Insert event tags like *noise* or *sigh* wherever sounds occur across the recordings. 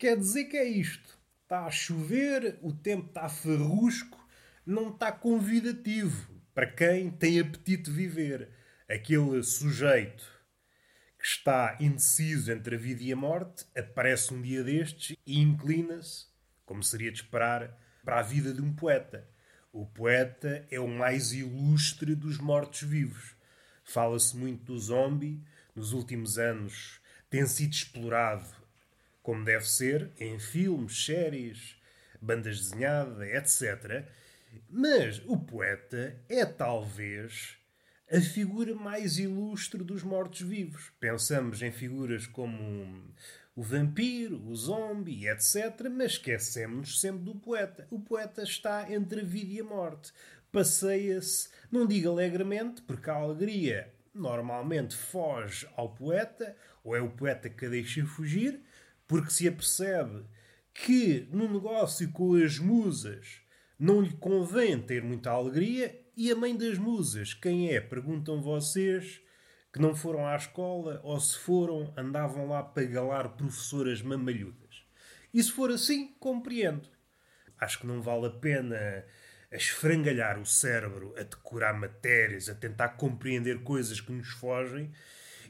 Quer dizer que é isto. Está a chover, o tempo está ferrusco, não está convidativo para quem tem apetite de viver. Aquele sujeito que está indeciso entre a vida e a morte aparece um dia destes e inclina-se, como seria de esperar, para a vida de um poeta. O poeta é o mais ilustre dos mortos-vivos. Fala-se muito do zombie, nos últimos anos tem sido explorado como deve ser, em filmes, séries, bandas desenhadas, etc. Mas o poeta é talvez a figura mais ilustre dos mortos-vivos. Pensamos em figuras como o vampiro, o zombie, etc. Mas esquecemos sempre do poeta. O poeta está entre a vida e a morte. Passeia-se, não digo alegremente, porque a alegria normalmente foge ao poeta, ou é o poeta que a deixa fugir, porque se apercebe que no negócio com as musas não lhe convém ter muita alegria, e a mãe das musas, quem é? Perguntam vocês que não foram à escola ou se foram, andavam lá para galar professoras mamalhudas. E se for assim, compreendo. Acho que não vale a pena esfrangalhar o cérebro a decorar matérias, a tentar compreender coisas que nos fogem.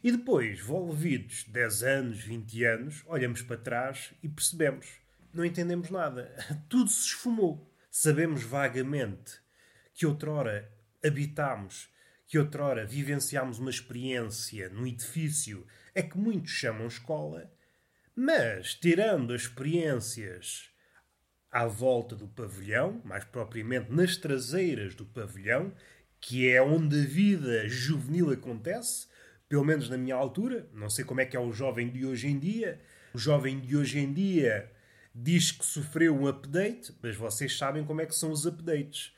E depois, volvidos 10 anos, 20 anos, olhamos para trás e percebemos. Não entendemos nada. *laughs* Tudo se esfumou. Sabemos vagamente que outrora habitámos, que outrora vivenciámos uma experiência num edifício a que muitos chamam escola, mas, tirando as experiências à volta do pavilhão, mais propriamente nas traseiras do pavilhão, que é onde a vida juvenil acontece, pelo menos na minha altura, não sei como é que é o jovem de hoje em dia. O jovem de hoje em dia diz que sofreu um update, mas vocês sabem como é que são os updates.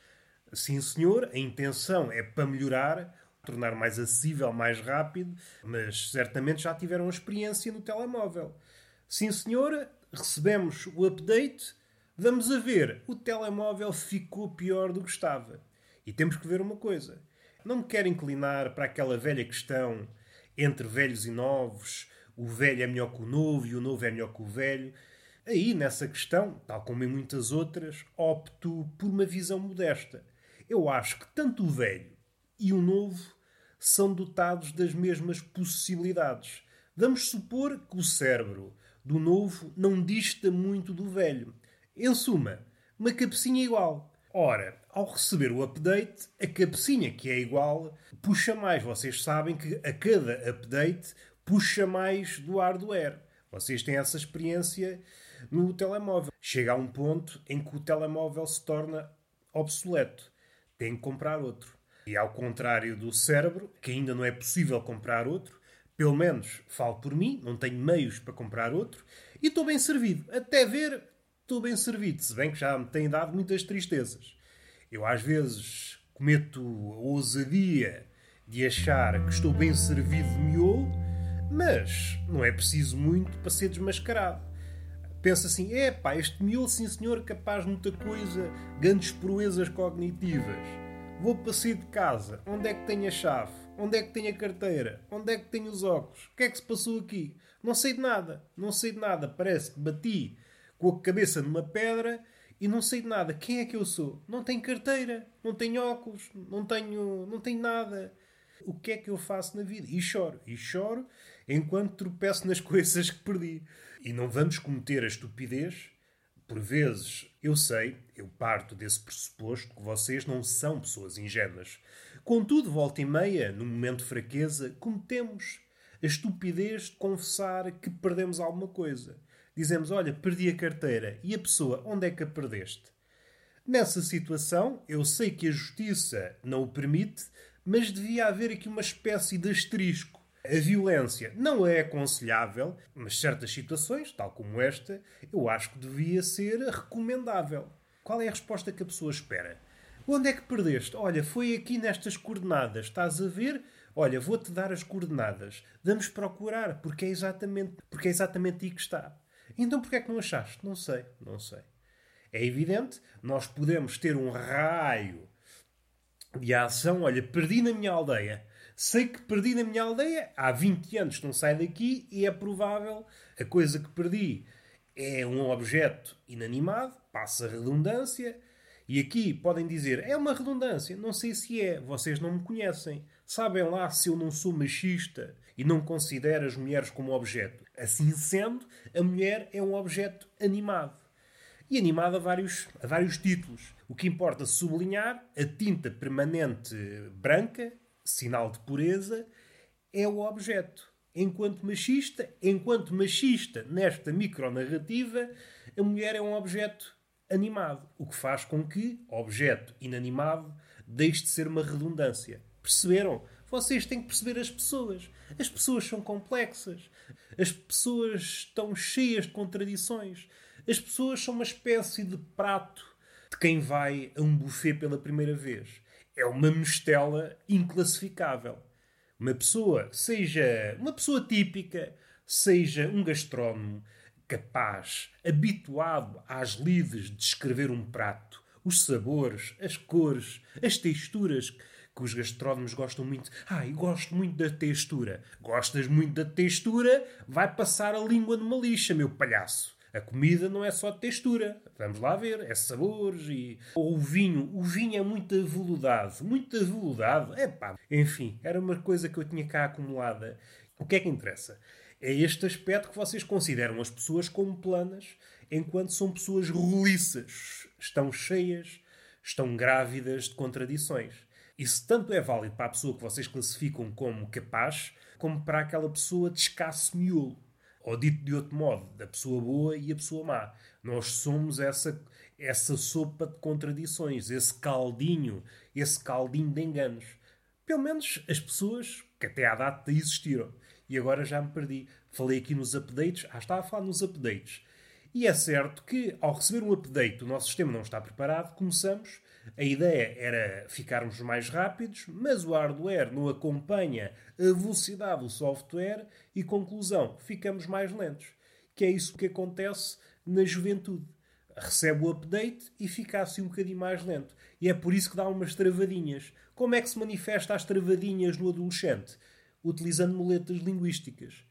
Sim, senhor, a intenção é para melhorar, tornar mais acessível, mais rápido, mas certamente já tiveram experiência no telemóvel. Sim, senhora, recebemos o update, vamos a ver, o telemóvel ficou pior do que estava. E temos que ver uma coisa. Não me quero inclinar para aquela velha questão entre velhos e novos, o velho é melhor que o novo e o novo é melhor que o velho. Aí, nessa questão, tal como em muitas outras, opto por uma visão modesta. Eu acho que tanto o velho e o novo são dotados das mesmas possibilidades. Vamos supor que o cérebro do novo não dista muito do velho. Em suma, uma cabecinha igual. Ora, ao receber o update, a cabecinha que é igual puxa mais. Vocês sabem que a cada update puxa mais do hardware. Vocês têm essa experiência no telemóvel. Chega a um ponto em que o telemóvel se torna obsoleto. Tem que comprar outro. E ao contrário do cérebro, que ainda não é possível comprar outro, pelo menos falo por mim, não tenho meios para comprar outro, e estou bem servido. Até ver, estou bem servido, se bem que já me tem dado muitas tristezas. Eu às vezes cometo a ousadia de achar que estou bem servido de miolo, mas não é preciso muito para ser desmascarado. Pensa assim, é pá, este miolo, sim senhor, capaz de muita coisa, grandes proezas cognitivas. Vou para sair de casa, onde é que tenho a chave? Onde é que tenho a carteira? Onde é que tenho os óculos? O que é que se passou aqui? Não sei de nada, não sei de nada. Parece que bati com a cabeça numa pedra e não sei de nada. Quem é que eu sou? Não tenho carteira, não tenho óculos, não tenho, não tenho nada. O que é que eu faço na vida? E choro, e choro enquanto tropeço nas *laughs* coisas que perdi. E não vamos cometer a estupidez. Por vezes, eu sei, eu parto desse pressuposto que vocês não são pessoas ingênuas. Contudo, volta e meia, no momento de fraqueza, cometemos a estupidez de confessar que perdemos alguma coisa. Dizemos, olha, perdi a carteira. E a pessoa, onde é que a perdeste? Nessa situação, eu sei que a justiça não o permite, mas devia haver aqui uma espécie de asterisco. A violência não é aconselhável, mas certas situações, tal como esta, eu acho que devia ser recomendável. Qual é a resposta que a pessoa espera? Onde é que perdeste? Olha, foi aqui nestas coordenadas. Estás a ver? Olha, vou-te dar as coordenadas. Vamos procurar, porque é exatamente, porque é exatamente aí que está. Então porquê é que não achaste? Não sei, não sei. É evidente, nós podemos ter um raio de ação. Olha, perdi na minha aldeia. Sei que perdi na minha aldeia há 20 anos não saio daqui e é provável a coisa que perdi é um objeto inanimado, passa redundância, e aqui podem dizer é uma redundância, não sei se é, vocês não me conhecem. Sabem lá se eu não sou machista e não considero as mulheres como objeto. Assim sendo, a mulher é um objeto animado. E animado a vários, a vários títulos. O que importa sublinhar, a tinta permanente branca, sinal de pureza, é o objeto. Enquanto machista, enquanto machista nesta micronarrativa, a mulher é um objeto animado, o que faz com que objeto inanimado deixe de ser uma redundância. Perceberam? Vocês têm que perceber as pessoas. As pessoas são complexas. As pessoas estão cheias de contradições. As pessoas são uma espécie de prato de quem vai a um buffet pela primeira vez. É uma mistela inclassificável. Uma pessoa, seja uma pessoa típica, seja um gastrónomo capaz, habituado às lides de descrever um prato, os sabores, as cores, as texturas que os gastrónomos gostam muito. Ai, ah, gosto muito da textura. Gostas muito da textura? Vai passar a língua numa lixa, meu palhaço. A comida não é só textura. Vamos lá ver. É sabores e... Ou o vinho. O vinho é muito aveludado. Muito aveludado. É pá. Enfim, era uma coisa que eu tinha cá acumulada. O que é que interessa? É este aspecto que vocês consideram as pessoas como planas, enquanto são pessoas roliças. Estão cheias, estão grávidas de contradições. Isso tanto é válido para a pessoa que vocês classificam como capaz, como para aquela pessoa de escasso miolo. Ou dito de outro modo, da pessoa boa e a pessoa má. Nós somos essa, essa sopa de contradições, esse caldinho, esse caldinho de enganos. Pelo menos as pessoas que até à data existiram. E agora já me perdi. Falei aqui nos updates. Ah, estava a falar nos updates. E é certo que, ao receber um update, o nosso sistema não está preparado, começamos. A ideia era ficarmos mais rápidos, mas o hardware não acompanha a velocidade do software e, conclusão, ficamos mais lentos. Que é isso que acontece na juventude. Recebe o update e fica assim um bocadinho mais lento. E é por isso que dá umas travadinhas. Como é que se manifesta as travadinhas no adolescente? Utilizando muletas linguísticas.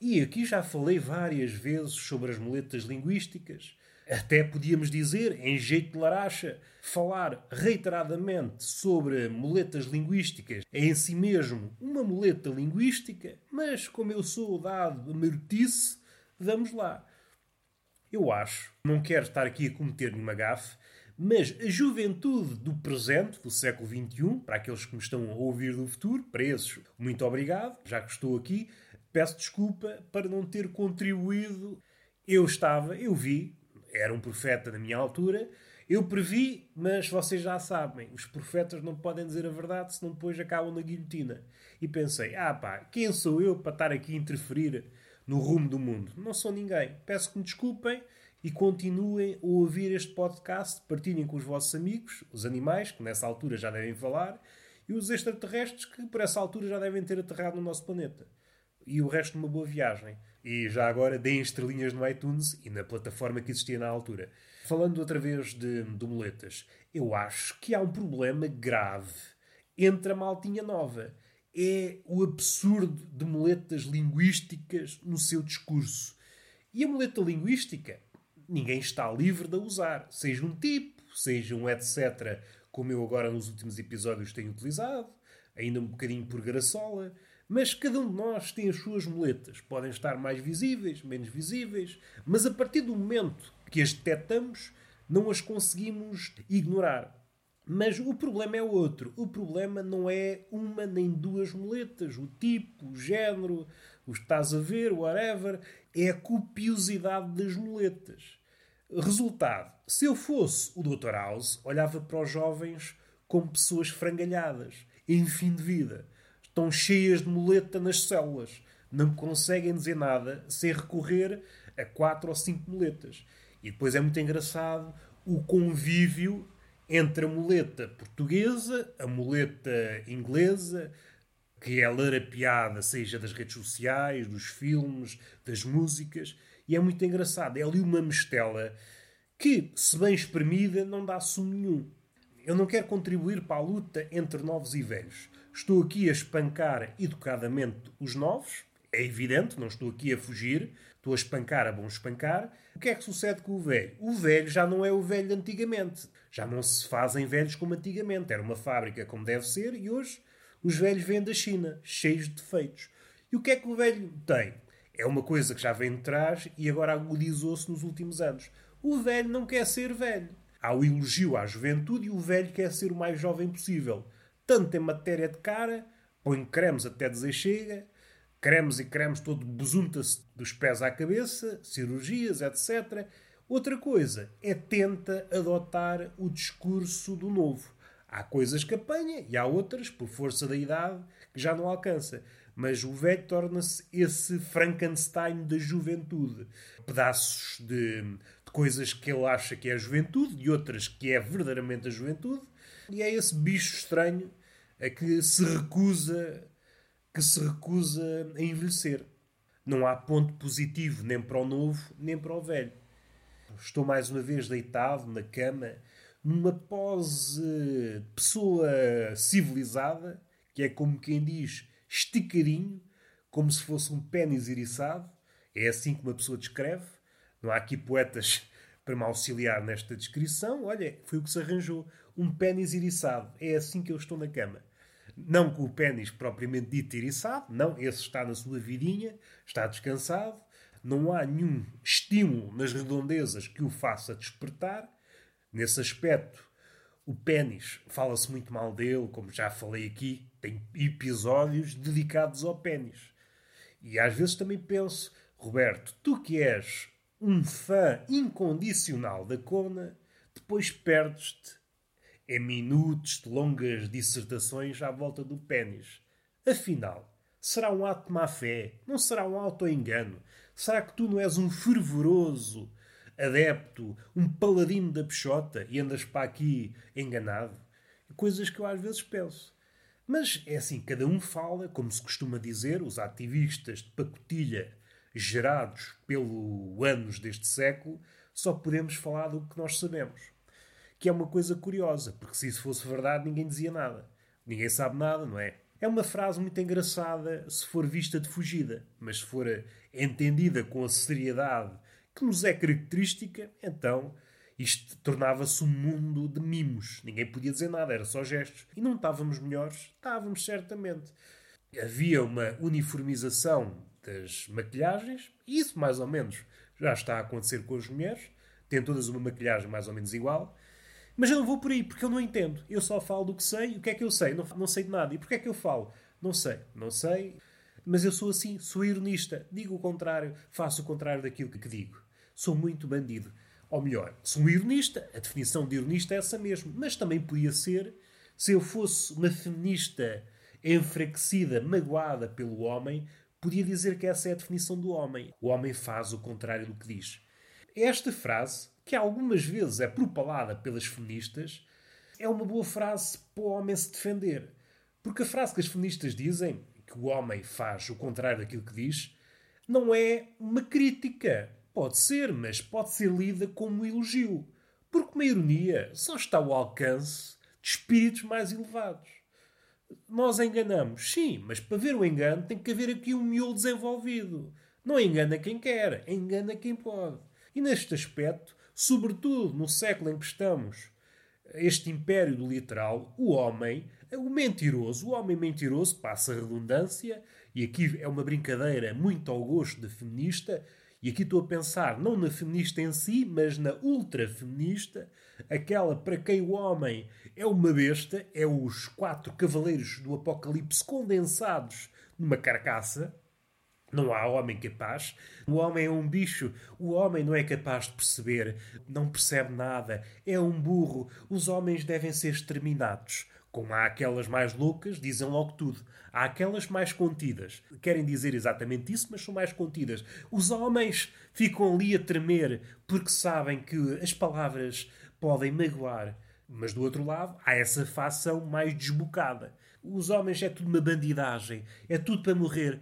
E aqui já falei várias vezes sobre as muletas linguísticas. Até podíamos dizer, em jeito de laracha, falar reiteradamente sobre muletas linguísticas é em si mesmo uma muleta linguística, mas como eu sou dado a mertice, vamos lá. Eu acho, não quero estar aqui a cometer nenhuma gafe, mas a juventude do presente, do século XXI, para aqueles que me estão a ouvir do futuro, esses, muito obrigado, já que estou aqui, peço desculpa para não ter contribuído. Eu estava, eu vi, era um profeta da minha altura, eu previ, mas vocês já sabem, os profetas não podem dizer a verdade, senão depois acabam na guilhotina. E pensei, ah pá, quem sou eu para estar aqui a interferir no rumo do mundo? Não sou ninguém. Peço que me desculpem e continuem a ouvir este podcast, partilhem com os vossos amigos, os animais, que nessa altura já devem falar, e os extraterrestres, que por essa altura já devem ter aterrado no nosso planeta e o resto uma boa viagem. E já agora deem estrelinhas no iTunes e na plataforma que existia na altura. Falando outra vez de, de muletas, eu acho que há um problema grave entre a maltinha nova. É o absurdo de muletas linguísticas no seu discurso. E a muleta linguística, ninguém está livre de a usar. Seja um tipo, seja um etc., como eu agora nos últimos episódios tenho utilizado, ainda um bocadinho por graçola. Mas cada um de nós tem as suas muletas. Podem estar mais visíveis, menos visíveis, mas a partir do momento que as detectamos, não as conseguimos ignorar. Mas o problema é outro. O problema não é uma nem duas muletas. O tipo, o género, o estás a ver, whatever, é a copiosidade das muletas. Resultado: se eu fosse o Dr. House, olhava para os jovens como pessoas frangalhadas, em fim de vida estão cheias de muleta nas células. Não conseguem dizer nada sem recorrer a quatro ou cinco muletas. E depois é muito engraçado o convívio entre a muleta portuguesa, a muleta inglesa, que é larapiada, seja das redes sociais, dos filmes, das músicas, e é muito engraçado. É ali uma mistela que, se bem espremida, não dá sumo nenhum. Eu não quero contribuir para a luta entre novos e velhos. Estou aqui a espancar educadamente os novos. É evidente, não estou aqui a fugir, estou a espancar a bom espancar. O que é que sucede com o velho? O velho já não é o velho de antigamente. Já não se fazem velhos como antigamente. Era uma fábrica como deve ser e hoje os velhos vêm da China, cheios de defeitos. E o que é que o velho tem? É uma coisa que já vem de trás e agora agudizou-se nos últimos anos. O velho não quer ser velho. Há o elogio à juventude e o velho quer ser o mais jovem possível. Tanto em matéria de cara, põe cremes até dizer chega, cremes e cremes todo besunta-se dos pés à cabeça, cirurgias, etc. Outra coisa é tenta adotar o discurso do novo. Há coisas que apanha e há outras, por força da idade, que já não alcança. Mas o velho torna-se esse Frankenstein da juventude. Pedaços de, de, coisas que ele acha que é a juventude e outras que é verdadeiramente a juventude. E é esse bicho estranho a que se recusa que se recusa a envelhecer. Não há ponto positivo nem para o novo nem para o velho. Estou mais uma vez deitado na cama, numa pose pessoa civilizada, que é como quem diz esticadinho, como se fosse um pênis iriçado. É assim que uma pessoa descreve. Não há aqui poetas *laughs* para me auxiliar nesta descrição. Olha, foi o que se arranjou. Um pênis iriçado. É assim que eu estou na cama. Não com o pênis propriamente dito iriçado, não, esse está na sua vidinha, está descansado, não há nenhum estímulo nas redondezas que o faça despertar. Nesse aspecto, o pênis, fala-se muito mal dele, como já falei aqui, tem episódios dedicados ao pênis. E às vezes também penso, Roberto, tu que és um fã incondicional da Kona, depois perdes-te em minutos de longas dissertações à volta do pênis. Afinal, será um ato de má fé? Não será um auto-engano? Será que tu não és um fervoroso adepto, um paladino da peixota e andas para aqui enganado? Coisas que eu às vezes penso. Mas é assim, cada um fala, como se costuma dizer, os ativistas de pacotilha gerados pelo anos deste século, só podemos falar do que nós sabemos. Que é uma coisa curiosa, porque se isso fosse verdade, ninguém dizia nada. Ninguém sabe nada, não é? É uma frase muito engraçada se for vista de fugida, mas se for entendida com a seriedade que nos é característica, então isto tornava-se um mundo de mimos. Ninguém podia dizer nada, era só gestos. E não estávamos melhores? Estávamos, certamente. Havia uma uniformização das maquilhagens, e isso mais ou menos já está a acontecer com as mulheres. Têm todas uma maquilhagem mais ou menos igual. Mas eu não vou por aí, porque eu não entendo. Eu só falo do que sei. O que é que eu sei? Não, não sei de nada. E porquê é que eu falo? Não sei. Não sei. Mas eu sou assim, sou ironista. Digo o contrário, faço o contrário daquilo que digo. Sou muito bandido. Ou melhor, sou um ironista. A definição de ironista é essa mesmo. Mas também podia ser se eu fosse uma feminista enfraquecida, magoada pelo homem, podia dizer que essa é a definição do homem. O homem faz o contrário do que diz. Esta frase, que algumas vezes é propalada pelas feministas, é uma boa frase para o homem se defender. Porque a frase que as feministas dizem, que o homem faz o contrário daquilo que diz, não é uma crítica. Pode ser, mas pode ser lida como um elogio. Porque uma ironia só está ao alcance de espíritos mais elevados. Nós enganamos, sim, mas para ver o engano tem que haver aqui um miolo desenvolvido. Não engana quem quer, engana quem pode. E neste aspecto, sobretudo no século em que estamos, este império do literal, o homem, o mentiroso, o homem mentiroso, passa a redundância, e aqui é uma brincadeira muito ao gosto da feminista, e aqui estou a pensar não na feminista em si, mas na ultra-feminista, aquela para quem o homem é uma besta, é os quatro cavaleiros do Apocalipse condensados numa carcaça. Não há homem capaz. O homem é um bicho. O homem não é capaz de perceber. Não percebe nada. É um burro. Os homens devem ser exterminados. Como há aquelas mais loucas, dizem logo tudo. Há aquelas mais contidas. Querem dizer exatamente isso, mas são mais contidas. Os homens ficam ali a tremer porque sabem que as palavras podem magoar. Mas do outro lado, há essa facção mais desbocada. Os homens é tudo uma bandidagem. É tudo para morrer.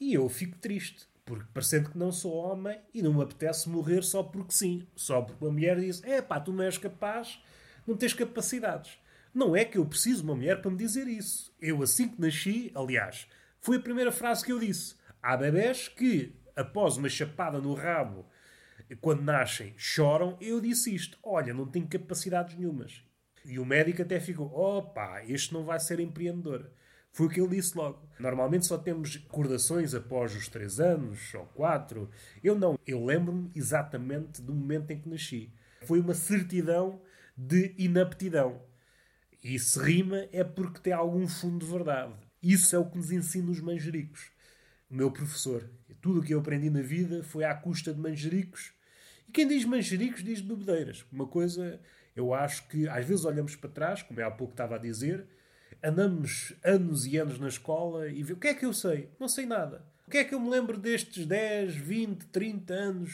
E eu fico triste. Porque parecendo que não sou homem e não me apetece morrer só porque sim. Só porque uma mulher diz: é pá, tu não és capaz, não tens capacidades. Não é que eu preciso de uma mulher para me dizer isso. Eu, assim que nasci, aliás, foi a primeira frase que eu disse. Há bebés que, após uma chapada no rabo, quando nascem, choram. Eu disse isto: olha, não tenho capacidades nenhumas. E o médico até ficou: opa, este não vai ser empreendedor. Foi o que ele disse logo. Normalmente só temos recordações após os 3 anos ou 4. Eu não. Eu lembro-me exatamente do momento em que nasci. Foi uma certidão de inaptidão. E se rima é porque tem algum fundo de verdade. Isso é o que nos ensina os manjericos. O meu professor. Tudo o que eu aprendi na vida foi à custa de manjericos. E quem diz manjericos diz bebedeiras. Uma coisa, eu acho que às vezes olhamos para trás, como é há pouco estava a dizer, andamos anos e anos na escola e vê o que é que eu sei? Não sei nada. O que é que eu me lembro destes 10, 20, 30 anos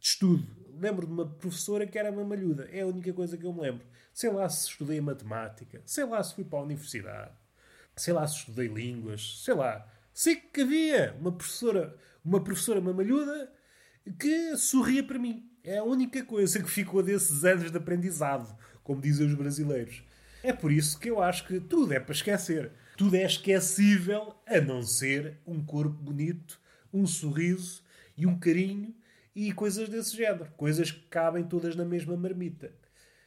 de estudo? Lembro de uma professora que era uma malhuda. É a única coisa que eu me lembro. Sei lá se estudei matemática, sei lá se fui para a universidade, sei lá se estudei línguas, sei lá. Sei que havia uma professora, uma professora mamalhuda que sorria para mim. É a única coisa que ficou desses anos de aprendizado, como dizem os brasileiros. É por isso que eu acho que tudo é para esquecer. Tudo é esquecível a não ser um corpo bonito, um sorriso e um carinho e coisas desse género. Coisas que cabem todas na mesma marmita.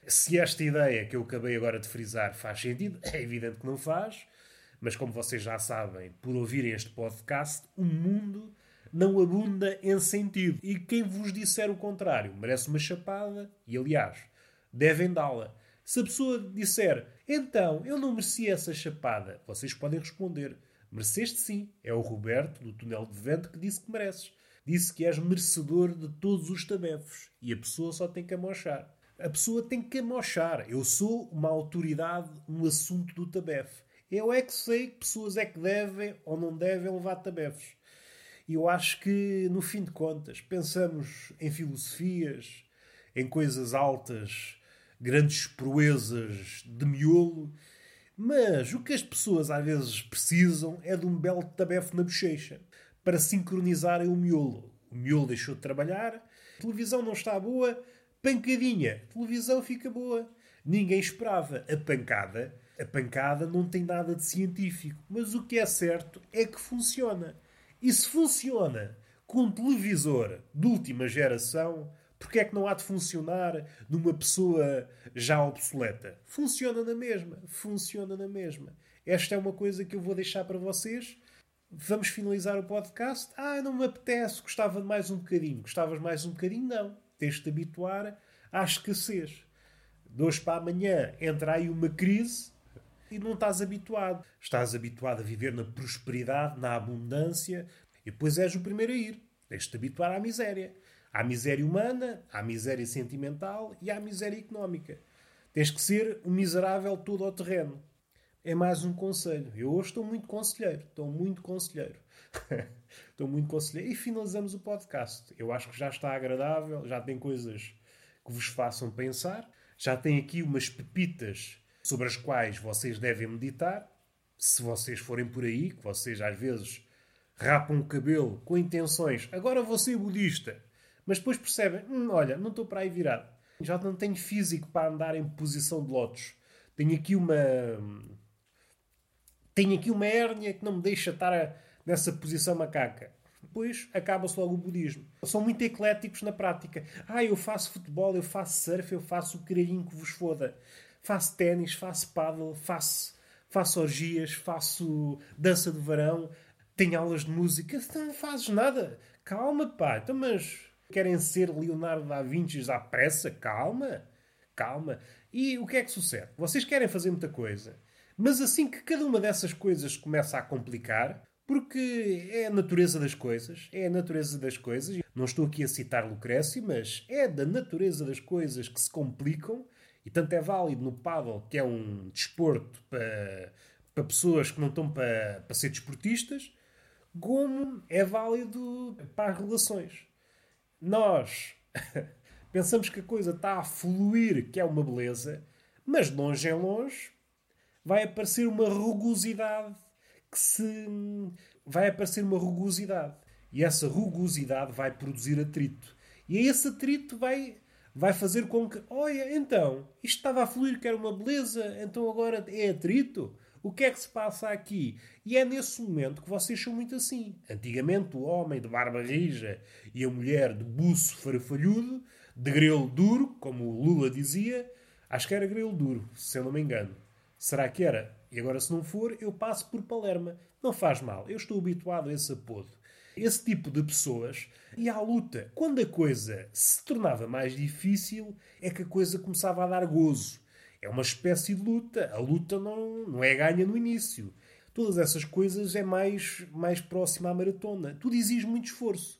Se esta ideia que eu acabei agora de frisar faz sentido, é evidente que não faz, mas como vocês já sabem, por ouvirem este podcast, o mundo não abunda em sentido. E quem vos disser o contrário merece uma chapada e, aliás, devem dá-la. Se a pessoa disser, então, eu não mereci essa chapada, vocês podem responder, mereceste sim. É o Roberto, do Túnel de Vento, que disse que mereces. Disse que és merecedor de todos os tabefos. E a pessoa só tem que amochar. A pessoa tem que amochar. Eu sou uma autoridade no assunto do tabefe. Eu é que sei que pessoas é que devem ou não devem levar tabefes. E eu acho que, no fim de contas, pensamos em filosofias, em coisas altas grandes proezas de miolo, mas o que as pessoas às vezes precisam é de um belo tabefe na bochecha para sincronizarem o miolo. O miolo deixou de trabalhar, a televisão não está boa, pancadinha, a televisão fica boa. Ninguém esperava a pancada. A pancada não tem nada de científico, mas o que é certo é que funciona. E se funciona com um televisor de última geração, porque é que não há de funcionar numa pessoa já obsoleta? Funciona na mesma. Funciona na mesma. Esta é uma coisa que eu vou deixar para vocês. Vamos finalizar o podcast. Ah, não me apetece. Gostava de mais um bocadinho. Gostavas mais um bocadinho? Não. Tens de te habituar à escassez. De hoje para amanhã entra aí uma crise e não estás habituado. Estás habituado a viver na prosperidade, na abundância e depois és o primeiro a ir. Tens de te habituar à miséria. Há miséria humana, há miséria sentimental e há miséria económica. Tens que ser um miserável todo ao terreno. É mais um conselho. Eu hoje estou muito conselheiro. Estou muito conselheiro. *laughs* estou muito conselheiro. E finalizamos o podcast. Eu acho que já está agradável, já tem coisas que vos façam pensar. Já tem aqui umas pepitas sobre as quais vocês devem meditar. Se vocês forem por aí, que vocês às vezes rapam o cabelo com intenções, agora vou ser budista. Mas depois percebem, hum, olha, não estou para aí virado. Já não tenho físico para andar em posição de lotos. Tenho aqui uma... Tenho aqui uma hérnia que não me deixa estar a... nessa posição macaca. Depois acaba-se logo o budismo. São muito ecléticos na prática. Ah, eu faço futebol, eu faço surf, eu faço o caralhinho que vos foda. Faço ténis, faço paddle, faço, faço orgias, faço dança de verão, tenho aulas de música. Não fazes nada. Calma, pá. Então, mas Querem ser Leonardo da Vinci à pressa? Calma, calma. E o que é que sucede? Vocês querem fazer muita coisa, mas assim que cada uma dessas coisas começa a complicar, porque é a natureza das coisas, é a natureza das coisas. Não estou aqui a citar Lucrécio, mas é da natureza das coisas que se complicam, e tanto é válido no paddle, que é um desporto para, para pessoas que não estão para, para ser desportistas, como é válido para as relações. Nós *laughs* pensamos que a coisa está a fluir, que é uma beleza, mas longe em longe vai aparecer uma rugosidade que se. vai aparecer uma rugosidade. E essa rugosidade vai produzir atrito. E esse atrito vai, vai fazer com que, olha, então, isto estava a fluir, que era uma beleza, então agora é atrito. O que é que se passa aqui? E é nesse momento que vocês são muito assim. Antigamente, o homem de barba rija e a mulher de buço farfalhudo, de grelo duro, como o Lula dizia, acho que era grelo duro, se eu não me engano. Será que era? E agora, se não for, eu passo por Palerma. Não faz mal, eu estou habituado a esse apodo. Esse tipo de pessoas e à luta. Quando a coisa se tornava mais difícil, é que a coisa começava a dar gozo. É uma espécie de luta. A luta não, não é ganha no início. Todas essas coisas é mais, mais próxima à maratona. Tudo exige muito esforço.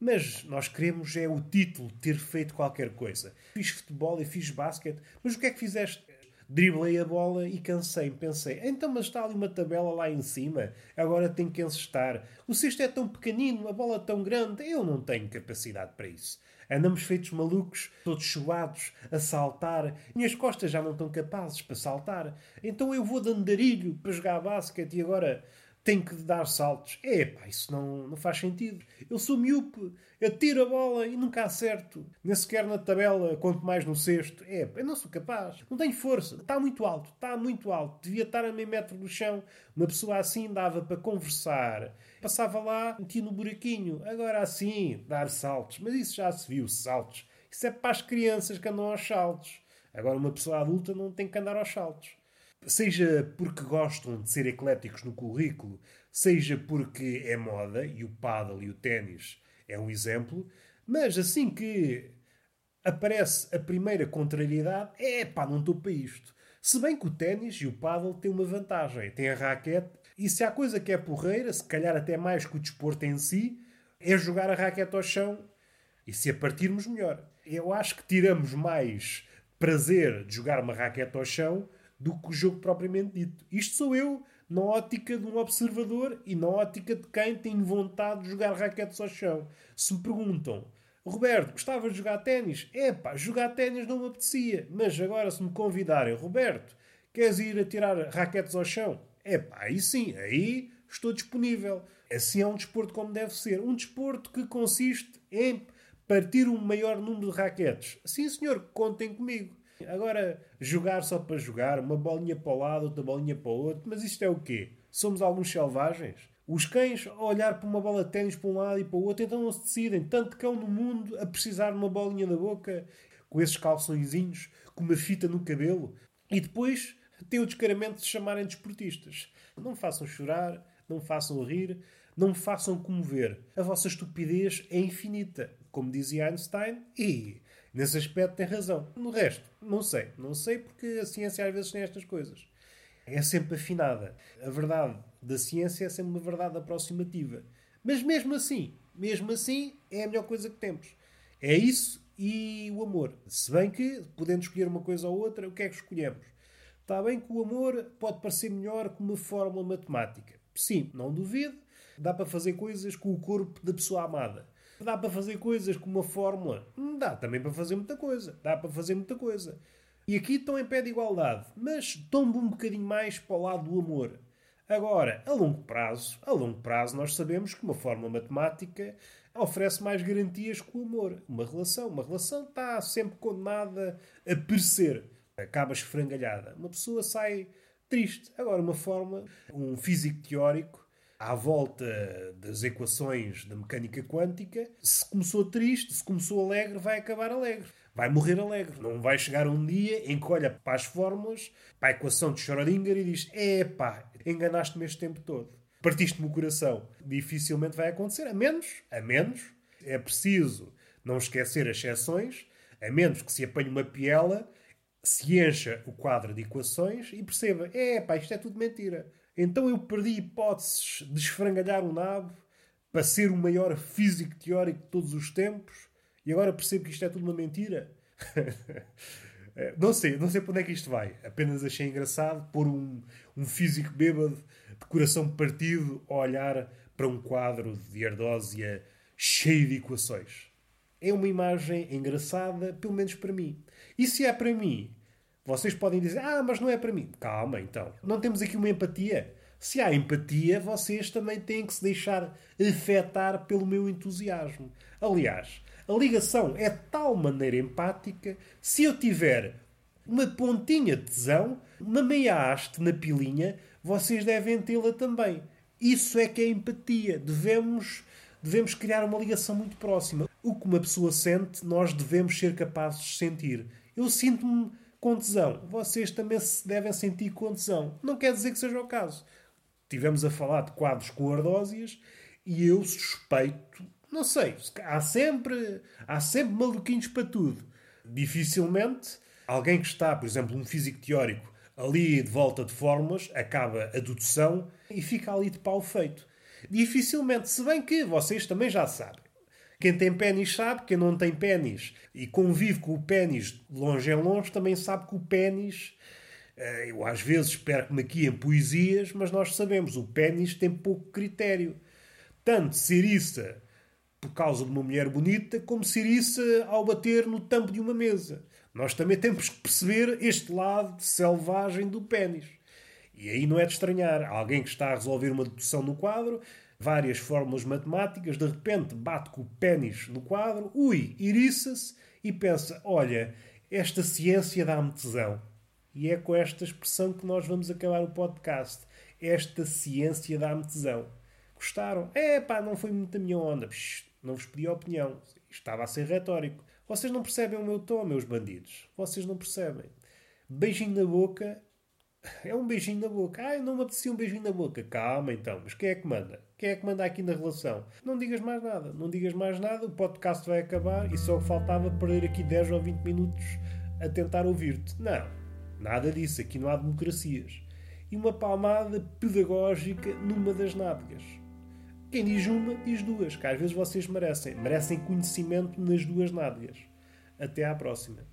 Mas nós queremos é o título, ter feito qualquer coisa. Fiz futebol e fiz basquete. Mas o que é que fizeste? Driblei a bola e cansei-me. Pensei, então, mas está ali uma tabela lá em cima, agora tenho que encestar. O cesto é tão pequenino, a bola é tão grande, eu não tenho capacidade para isso. Andamos feitos malucos, todos suados, a saltar. Minhas costas já não estão capazes para saltar. Então eu vou de andarilho para jogar basquete e agora tem que dar saltos. É, pá, isso não, não faz sentido. Eu sou miúpe, atiro a bola e nunca acerto. Nem sequer na tabela, quanto mais no cesto. É, eu não sou capaz. Não tenho força. Está muito alto, está muito alto. Devia estar a meio metro do chão. Uma pessoa assim dava para conversar. Passava lá, metia no buraquinho. Agora assim, dar saltos. Mas isso já se viu, saltos. Isso é para as crianças que andam aos saltos. Agora uma pessoa adulta não tem que andar aos saltos seja porque gostam de ser ecléticos no currículo, seja porque é moda, e o paddle e o ténis é um exemplo, mas assim que aparece a primeira contrariedade, é pá, não estou para isto. Se bem que o ténis e o paddle têm uma vantagem, tem a raquete, e se há coisa que é porreira, se calhar até mais que o desporto em si, é jogar a raquete ao chão, e se a partirmos melhor. Eu acho que tiramos mais prazer de jogar uma raquete ao chão do que o jogo propriamente dito. Isto sou eu, na ótica de um observador e na ótica de quem tem vontade de jogar raquetes ao chão. Se me perguntam, Roberto, gostavas de jogar ténis? É pá, jogar ténis não me apetecia. Mas agora, se me convidarem, Roberto, queres ir a tirar raquetes ao chão? É pá, aí sim, aí estou disponível. Assim é um desporto como deve ser. Um desporto que consiste em partir um maior número de raquetes. Sim, senhor, contem comigo. Agora, jogar só para jogar, uma bolinha para o lado, outra bolinha para o outro, mas isto é o quê? Somos alguns selvagens? Os cães, a olhar para uma bola de ténis para um lado e para o outro, então não se decidem. Tanto cão no mundo a precisar de uma bolinha na boca, com esses calçõezinhos, com uma fita no cabelo, e depois têm o descaramento de chamarem desportistas. Não me façam chorar, não me façam rir, não me façam comover. A vossa estupidez é infinita, como dizia Einstein, e Nesse aspecto tem razão. No resto, não sei. Não sei porque a ciência às vezes tem estas coisas. É sempre afinada. A verdade da ciência é sempre uma verdade aproximativa. Mas mesmo assim, mesmo assim, é a melhor coisa que temos. É isso e o amor. Se bem que, podendo escolher uma coisa ou outra, o que é que escolhemos? Está bem que o amor pode parecer melhor que uma fórmula matemática. Sim, não duvido. Dá para fazer coisas com o corpo da pessoa amada. Dá para fazer coisas com uma fórmula? Dá também para fazer muita coisa. Dá para fazer muita coisa. E aqui estão em pé de igualdade, mas tombo um bocadinho mais para o lado do amor. Agora, a longo prazo, a longo prazo nós sabemos que uma fórmula matemática oferece mais garantias que o amor. Uma relação, uma relação está sempre condenada a perecer. Acaba esfrangalhada. Uma pessoa sai triste. Agora, uma fórmula, um físico teórico à volta das equações da mecânica quântica, se começou triste, se começou alegre, vai acabar alegre. Vai morrer alegre. Não vai chegar um dia em que olha para as fórmulas, para a equação de Schrödinger e diz: Epá, enganaste-me este tempo todo. Partiste-me o coração. Dificilmente vai acontecer. A menos, a menos, é preciso não esquecer as exceções, a menos que se apanhe uma piela, se encha o quadro de equações e perceba: é pá, isto é tudo mentira. Então eu perdi hipóteses de esfrangalhar o nabo para ser o maior físico teórico de todos os tempos e agora percebo que isto é tudo uma mentira. *laughs* Eh, não sei, não sei para onde é que isto vai. Apenas achei engraçado pôr um, um físico bêbado de coração partido a olhar para um quadro de ardósia cheio de equações. É uma imagem engraçada, pelo menos para mim. E se é para mim, vocês podem dizer, ah, mas não é para mim. Calma, então. Não temos aqui uma empatia. Se há empatia, vocês também têm que se deixar afetar pelo meu entusiasmo. Aliás, a ligação é de tal maneira empática, se eu tiver uma pontinha de tesão, uma meia haste na pilinha, vocês devem tê-la também. Isso é que é empatia. Devemos, devemos criar uma ligação muito próxima. O que uma pessoa sente, nós devemos ser capazes de sentir. Eu sinto-me com tesão. Vocês também se devem sentir com tesão. Não quer dizer que seja o caso. Tivemos a falar de quadros com ardósias e eu suspeito, não sei, há sempre, há sempre maluquinhos para tudo. Dificilmente alguém que está, por exemplo, um físico teórico ali de volta de fórmulas, acaba a dedução e fica ali de pau feito. Dificilmente, se bem que vocês também já sabem. Quem tem pênis sabe, quem não tem pênis e convive com o pênis longe em longe também sabe que o pênis. Eh, eu às vezes perco-me aqui em poesias, mas nós sabemos, o pênis tem pouco critério. Tanto ser isso por causa de uma mulher bonita, como ser isso ao bater no tampo de uma mesa. Nós também temos que perceber este lado selvagem do pênis. E aí não é de estranhar. Alguém que está a resolver uma dedução no quadro, várias fórmulas matemáticas, de repente bate com o pênis no quadro, ui, iriça-se e pensa: olha, esta ciência dá-me tesão. E é com esta expressão que nós vamos acabar o podcast. Esta ciência dá-me tesão. Gostaram? É pá, não foi muito a minha onda. Psh, não vos pedi a opinião. Estava a ser retórico. Vocês não percebem o meu tom, meus bandidos. Vocês não percebem. Beijinho na boca é um beijinho na boca. Ai, não me apetecia um beijinho na boca. Calma então, mas quem é que manda? Quem é que manda aqui na relação? Não digas mais nada, não digas mais nada, o podcast vai acabar e só faltava perder aqui 10 ou 20 minutos a tentar ouvir-te. Não, nada disso, aqui não há democracias. E uma palmada pedagógica numa das nádegas. Quem diz uma, diz duas, que às vezes vocês merecem. Merecem conhecimento nas duas nádegas. Até à próxima.